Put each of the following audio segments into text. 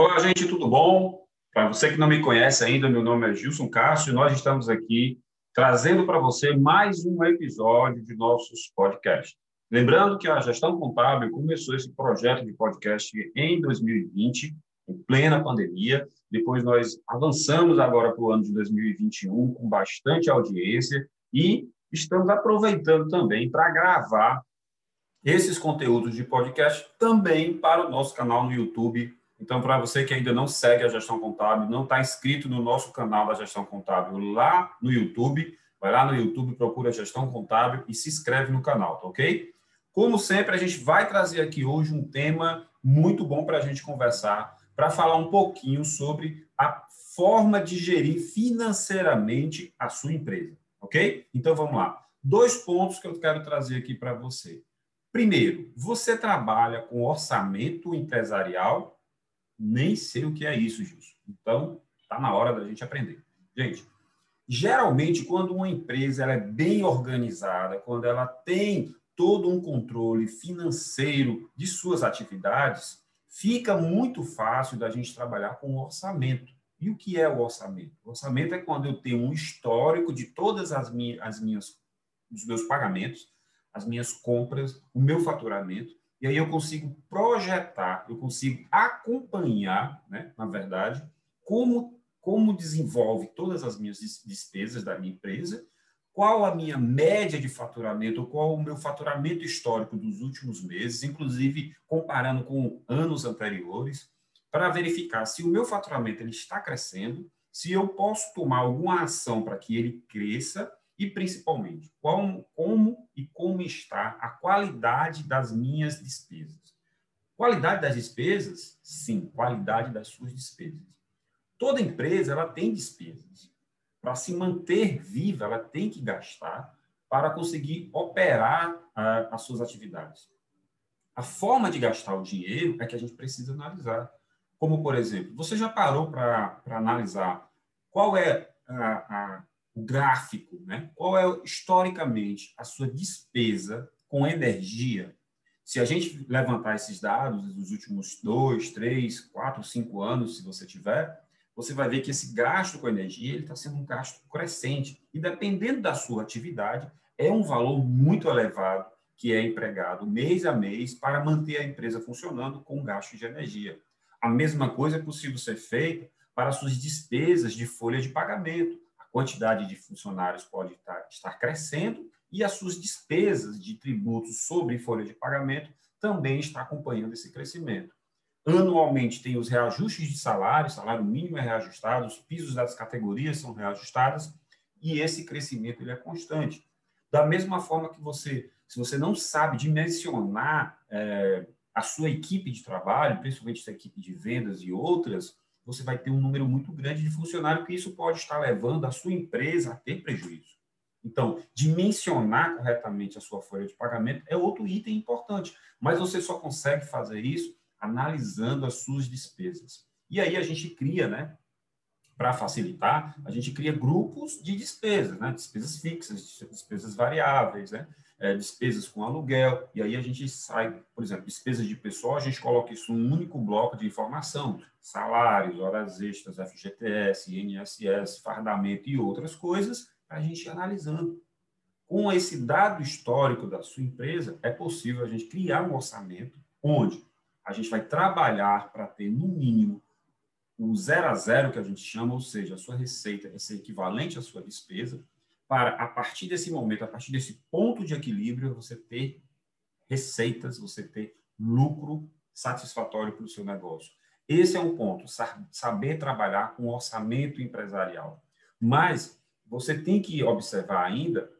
Olá, gente, tudo bom? Para você que não me conhece ainda, meu nome é Gilson Castro e nós estamos aqui trazendo para você mais um episódio de nossos podcasts. Lembrando que a Gestão Contábil começou esse projeto de podcast em 2020, em plena pandemia. Depois nós avançamos agora para o ano de 2021 com bastante audiência e estamos aproveitando também para gravar esses conteúdos de podcast também para o nosso canal no YouTube. Então, para você que ainda não segue a Gestão Contábil, não está inscrito no nosso canal da Gestão Contábil lá no YouTube, vai lá no YouTube, procura Gestão Contábil e se inscreve no canal, tá ok? Como sempre, a gente vai trazer aqui hoje um tema muito bom para a gente conversar, para falar um pouquinho sobre a forma de gerir financeiramente a sua empresa, ok? Então, vamos lá. Dois pontos que eu quero trazer aqui para você. Primeiro, você trabalha com orçamento empresarial? Nem sei o que é isso, Gilson. Então, está na hora da gente aprender. Gente, geralmente, quando uma empresa ela é bem organizada, quando ela tem todo um controle financeiro de suas atividades, fica muito fácil da gente trabalhar com orçamento. E o que é o orçamento? O orçamento é quando eu tenho um histórico de todas as minhas, as minhas os meus pagamentos, as minhas compras, o meu faturamento, e aí eu consigo projetar, eu consigo acompanhar, né, na verdade, como, como desenvolve todas as minhas despesas da minha empresa, qual a minha média de faturamento, qual o meu faturamento histórico dos últimos meses, inclusive comparando com anos anteriores, para verificar se o meu faturamento ele está crescendo, se eu posso tomar alguma ação para que ele cresça e, principalmente, como, como e como está a qualidade das minhas despesas. Qualidade das despesas? Sim, qualidade das suas despesas. Toda empresa ela tem despesas. Para se manter viva, ela tem que gastar para conseguir operar uh, as suas atividades. A forma de gastar o dinheiro é que a gente precisa analisar. Como, por exemplo, você já parou para analisar qual é a, a o gráfico, né? qual é historicamente a sua despesa com energia. Se a gente levantar esses dados dos últimos dois, três, quatro, cinco anos, se você tiver, você vai ver que esse gasto com energia ele está sendo um gasto crescente e dependendo da sua atividade é um valor muito elevado que é empregado mês a mês para manter a empresa funcionando com gasto de energia. A mesma coisa é possível ser feita para suas despesas de folha de pagamento quantidade de funcionários pode estar crescendo e as suas despesas de tributos sobre folha de pagamento também está acompanhando esse crescimento. Anualmente tem os reajustes de salário, salário mínimo é reajustado, os pisos das categorias são reajustados e esse crescimento ele é constante. Da mesma forma que você, se você não sabe dimensionar é, a sua equipe de trabalho, principalmente a equipe de vendas e outras, você vai ter um número muito grande de funcionários que isso pode estar levando a sua empresa a ter prejuízo. Então, dimensionar corretamente a sua folha de pagamento é outro item importante, mas você só consegue fazer isso analisando as suas despesas. E aí a gente cria, né, para facilitar, a gente cria grupos de despesas, né, despesas fixas, despesas variáveis, né, é, despesas com aluguel, e aí a gente sai, por exemplo, despesas de pessoal, a gente coloca isso num único bloco de informação, salários, horas extras, FGTS, INSS, fardamento e outras coisas, para a gente ir analisando. Com esse dado histórico da sua empresa, é possível a gente criar um orçamento onde a gente vai trabalhar para ter, no mínimo, o zero a zero que a gente chama, ou seja, a sua receita vai ser equivalente à sua despesa, para, a partir desse momento, a partir desse ponto de equilíbrio, você ter receitas, você ter lucro satisfatório para o seu negócio. Esse é um ponto, saber trabalhar com orçamento empresarial. Mas você tem que observar ainda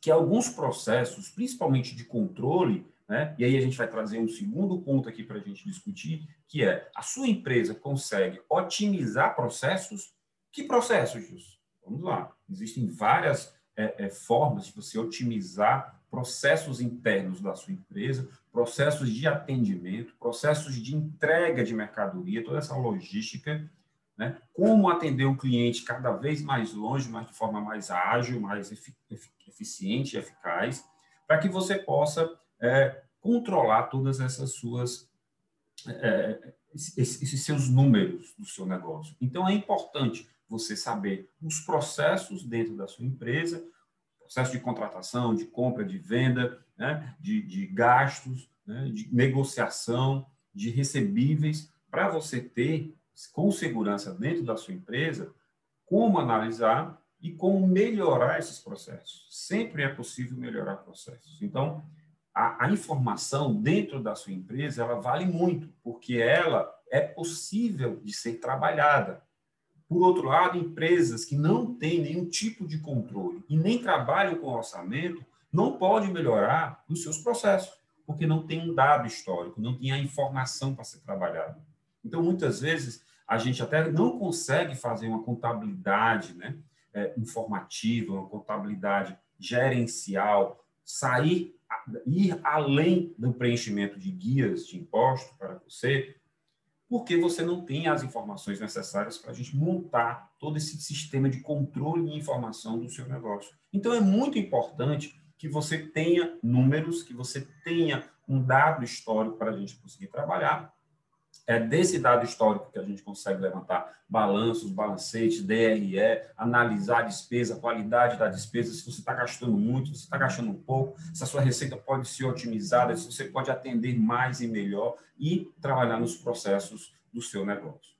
que alguns processos, principalmente de controle, né, e aí a gente vai trazer um segundo ponto aqui para a gente discutir, que é a sua empresa consegue otimizar processos? Que processos? Vamos lá. Existem várias é, é, formas de você otimizar processos internos da sua empresa, processos de atendimento, processos de entrega de mercadoria, toda essa logística, né? como atender o cliente cada vez mais longe, mas de forma mais ágil, mais eficiente e eficaz, para que você possa é, controlar todas essas suas é, esses seus números do seu negócio. Então, é importante você saber os processos dentro da sua empresa, processo de contratação, de compra, de venda, né, de, de gastos, né, de negociação, de recebíveis, para você ter com segurança dentro da sua empresa como analisar e como melhorar esses processos. Sempre é possível melhorar processos. Então, a, a, informação dentro da sua empresa ela vale muito, porque ela é possível de ser trabalhada. Por outro lado, empresas que não têm nenhum tipo de controle e nem trabalham com orçamento não podem melhorar os seus processos, porque não tem um dado histórico, não tem a informação para ser trabalhada. Então, muitas vezes, a gente até não consegue fazer uma contabilidade né, é, informativa, uma contabilidade gerencial, sair, ir além do preenchimento de guias de imposto para você, porque você não tem as informações necessárias para a gente montar todo esse sistema de controle de informação do seu negócio. Então, é muito importante que você tenha números, que você tenha um dado histórico para a gente conseguir trabalhar. É desse dado histórico que a gente consegue levantar balanços, balancetes, DRE, analisar a despesa, a qualidade da despesa, se você está gastando muito, se você está gastando pouco, se a sua receita pode ser otimizada, se você pode atender mais e melhor e trabalhar nos processos do seu negócio.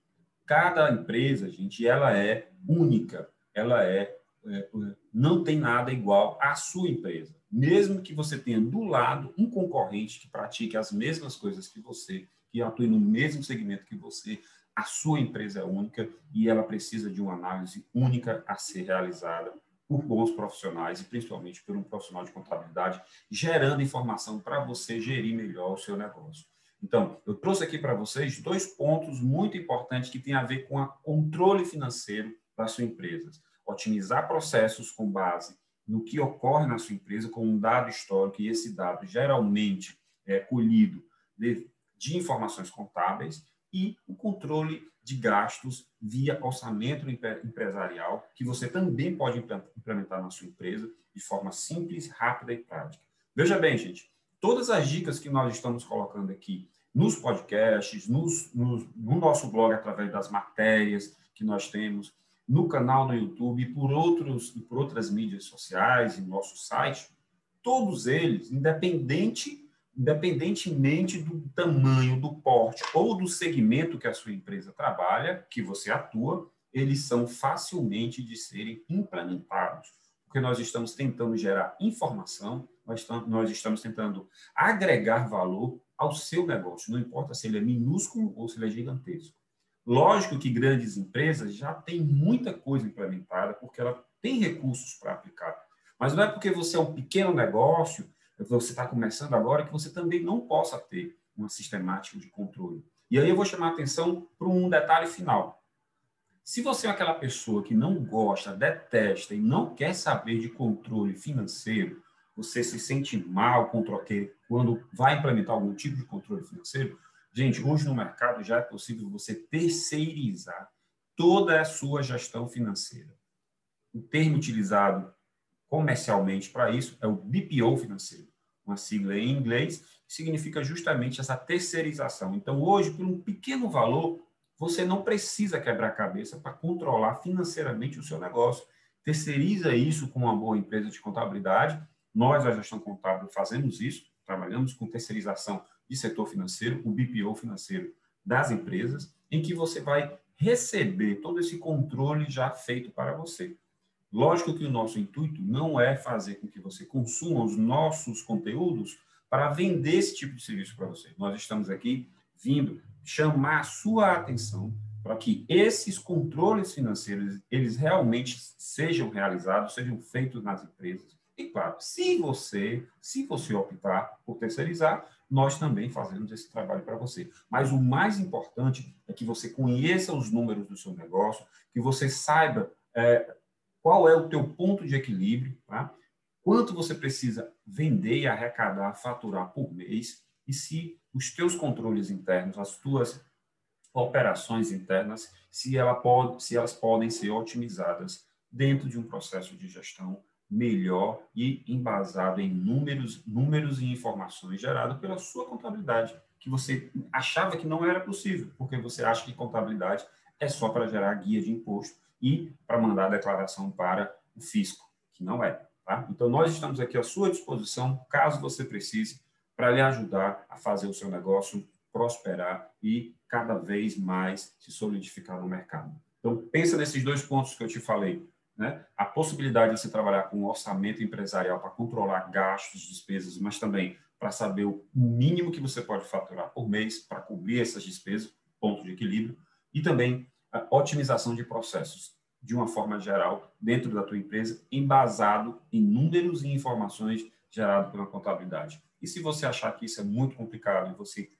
Cada empresa, gente, ela é única, ela é, é não tem nada igual à sua empresa. Mesmo que você tenha do lado um concorrente que pratique as mesmas coisas que você, que atue no mesmo segmento que você, a sua empresa é única e ela precisa de uma análise única a ser realizada por bons profissionais e principalmente por um profissional de contabilidade, gerando informação para você gerir melhor o seu negócio. Então, eu trouxe aqui para vocês dois pontos muito importantes que têm a ver com o controle financeiro da sua empresa. Otimizar processos com base no que ocorre na sua empresa com um dado histórico, e esse dado geralmente é colhido de, de informações contábeis, e o controle de gastos via orçamento empresarial, que você também pode implementar na sua empresa de forma simples, rápida e prática. Veja bem, gente, todas as dicas que nós estamos colocando aqui nos podcasts, nos, nos, no nosso blog, através das matérias que nós temos, no canal no YouTube e por, outros, e por outras mídias sociais e nosso site, todos eles, independente, independentemente do tamanho, do porte ou do segmento que a sua empresa trabalha, que você atua, eles são facilmente de serem implementados porque nós estamos tentando gerar informação, nós estamos, tentando agregar valor ao seu negócio, não importa se ele é minúsculo ou se ele é gigantesco. Lógico que grandes empresas já têm muita coisa implementada, porque ela tem recursos para aplicar. Mas não é porque você é um pequeno negócio, você está começando agora, que você também não possa ter uma sistemática de controle. E aí eu vou chamar a atenção para um detalhe final. Se você é aquela pessoa que não gosta, detesta e não quer saber de controle financeiro, você se sente mal contra quando vai implementar algum tipo de controle financeiro, gente, hoje no mercado já é possível você terceirizar toda a sua gestão financeira. O termo utilizado comercialmente para isso é o BPO financeiro, uma sigla em inglês significa justamente essa terceirização. Então, hoje, por um pequeno valor, você não precisa quebrar cabeça para controlar financeiramente o seu negócio. Terceiriza isso com uma boa empresa de contabilidade. Nós, a gestão contábil, fazemos isso, trabalhamos com terceirização de setor financeiro, o BPO financeiro das empresas, em que você vai receber todo esse controle já feito para você. Lógico que o nosso intuito não é fazer com que você consuma os nossos conteúdos para vender esse tipo de serviço para você. Nós estamos aqui vindo chamar a sua atenção para que esses controles financeiros eles realmente sejam realizados, sejam feitos nas empresas. E claro, se você, se você optar por terceirizar, nós também fazemos esse trabalho para você. Mas o mais importante é que você conheça os números do seu negócio, que você saiba é, qual é o teu ponto de equilíbrio, tá? quanto você precisa vender arrecadar, faturar por mês, e se os teus controles internos, as tuas operações internas, se, ela pode, se elas podem ser otimizadas dentro de um processo de gestão melhor e embasado em números, números e informações gerado pela sua contabilidade. que você achava que não era possível, porque você acha que contabilidade é só para gerar guia de imposto e para mandar a declaração para o fisco, que não é. Tá? Então, nós estamos aqui à sua disposição, caso você precise, para lhe ajudar a fazer o seu negócio prosperar e cada vez mais se solidificar no mercado. Então, pensa nesses dois pontos que eu te falei. Né? A possibilidade de você trabalhar com um orçamento empresarial para controlar gastos, despesas, mas também para saber o mínimo que você pode faturar por mês para cobrir essas despesas, ponto de equilíbrio, e também otimização de processos, de uma forma geral, dentro da tua empresa, embasado em números e informações geradas pela contabilidade. E se você achar que isso é muito complicado e você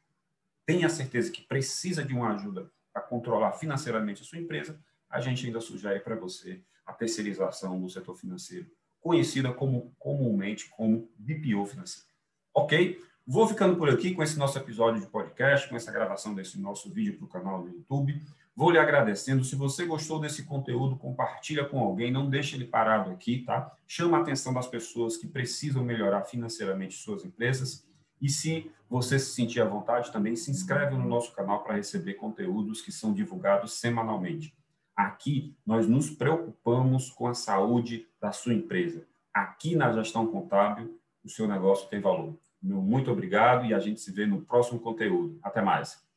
tem a certeza que precisa de uma ajuda para controlar financeiramente a sua empresa, a gente ainda sugere para você a terceirização do setor financeiro, conhecida como comumente como BPO financeiro. Ok? Vou ficando por aqui com esse nosso episódio de podcast, com essa gravação desse nosso vídeo para o canal do YouTube. Vou lhe agradecendo. Se você gostou desse conteúdo, compartilha com alguém, não deixe ele parado aqui, tá? Chama a atenção das pessoas que precisam melhorar financeiramente suas empresas. E se você se sentir à vontade, também se inscreve no nosso canal para receber conteúdos que são divulgados semanalmente. Aqui nós nos preocupamos com a saúde da sua empresa. Aqui na gestão contábil, o seu negócio tem valor. Meu muito obrigado e a gente se vê no próximo conteúdo. Até mais.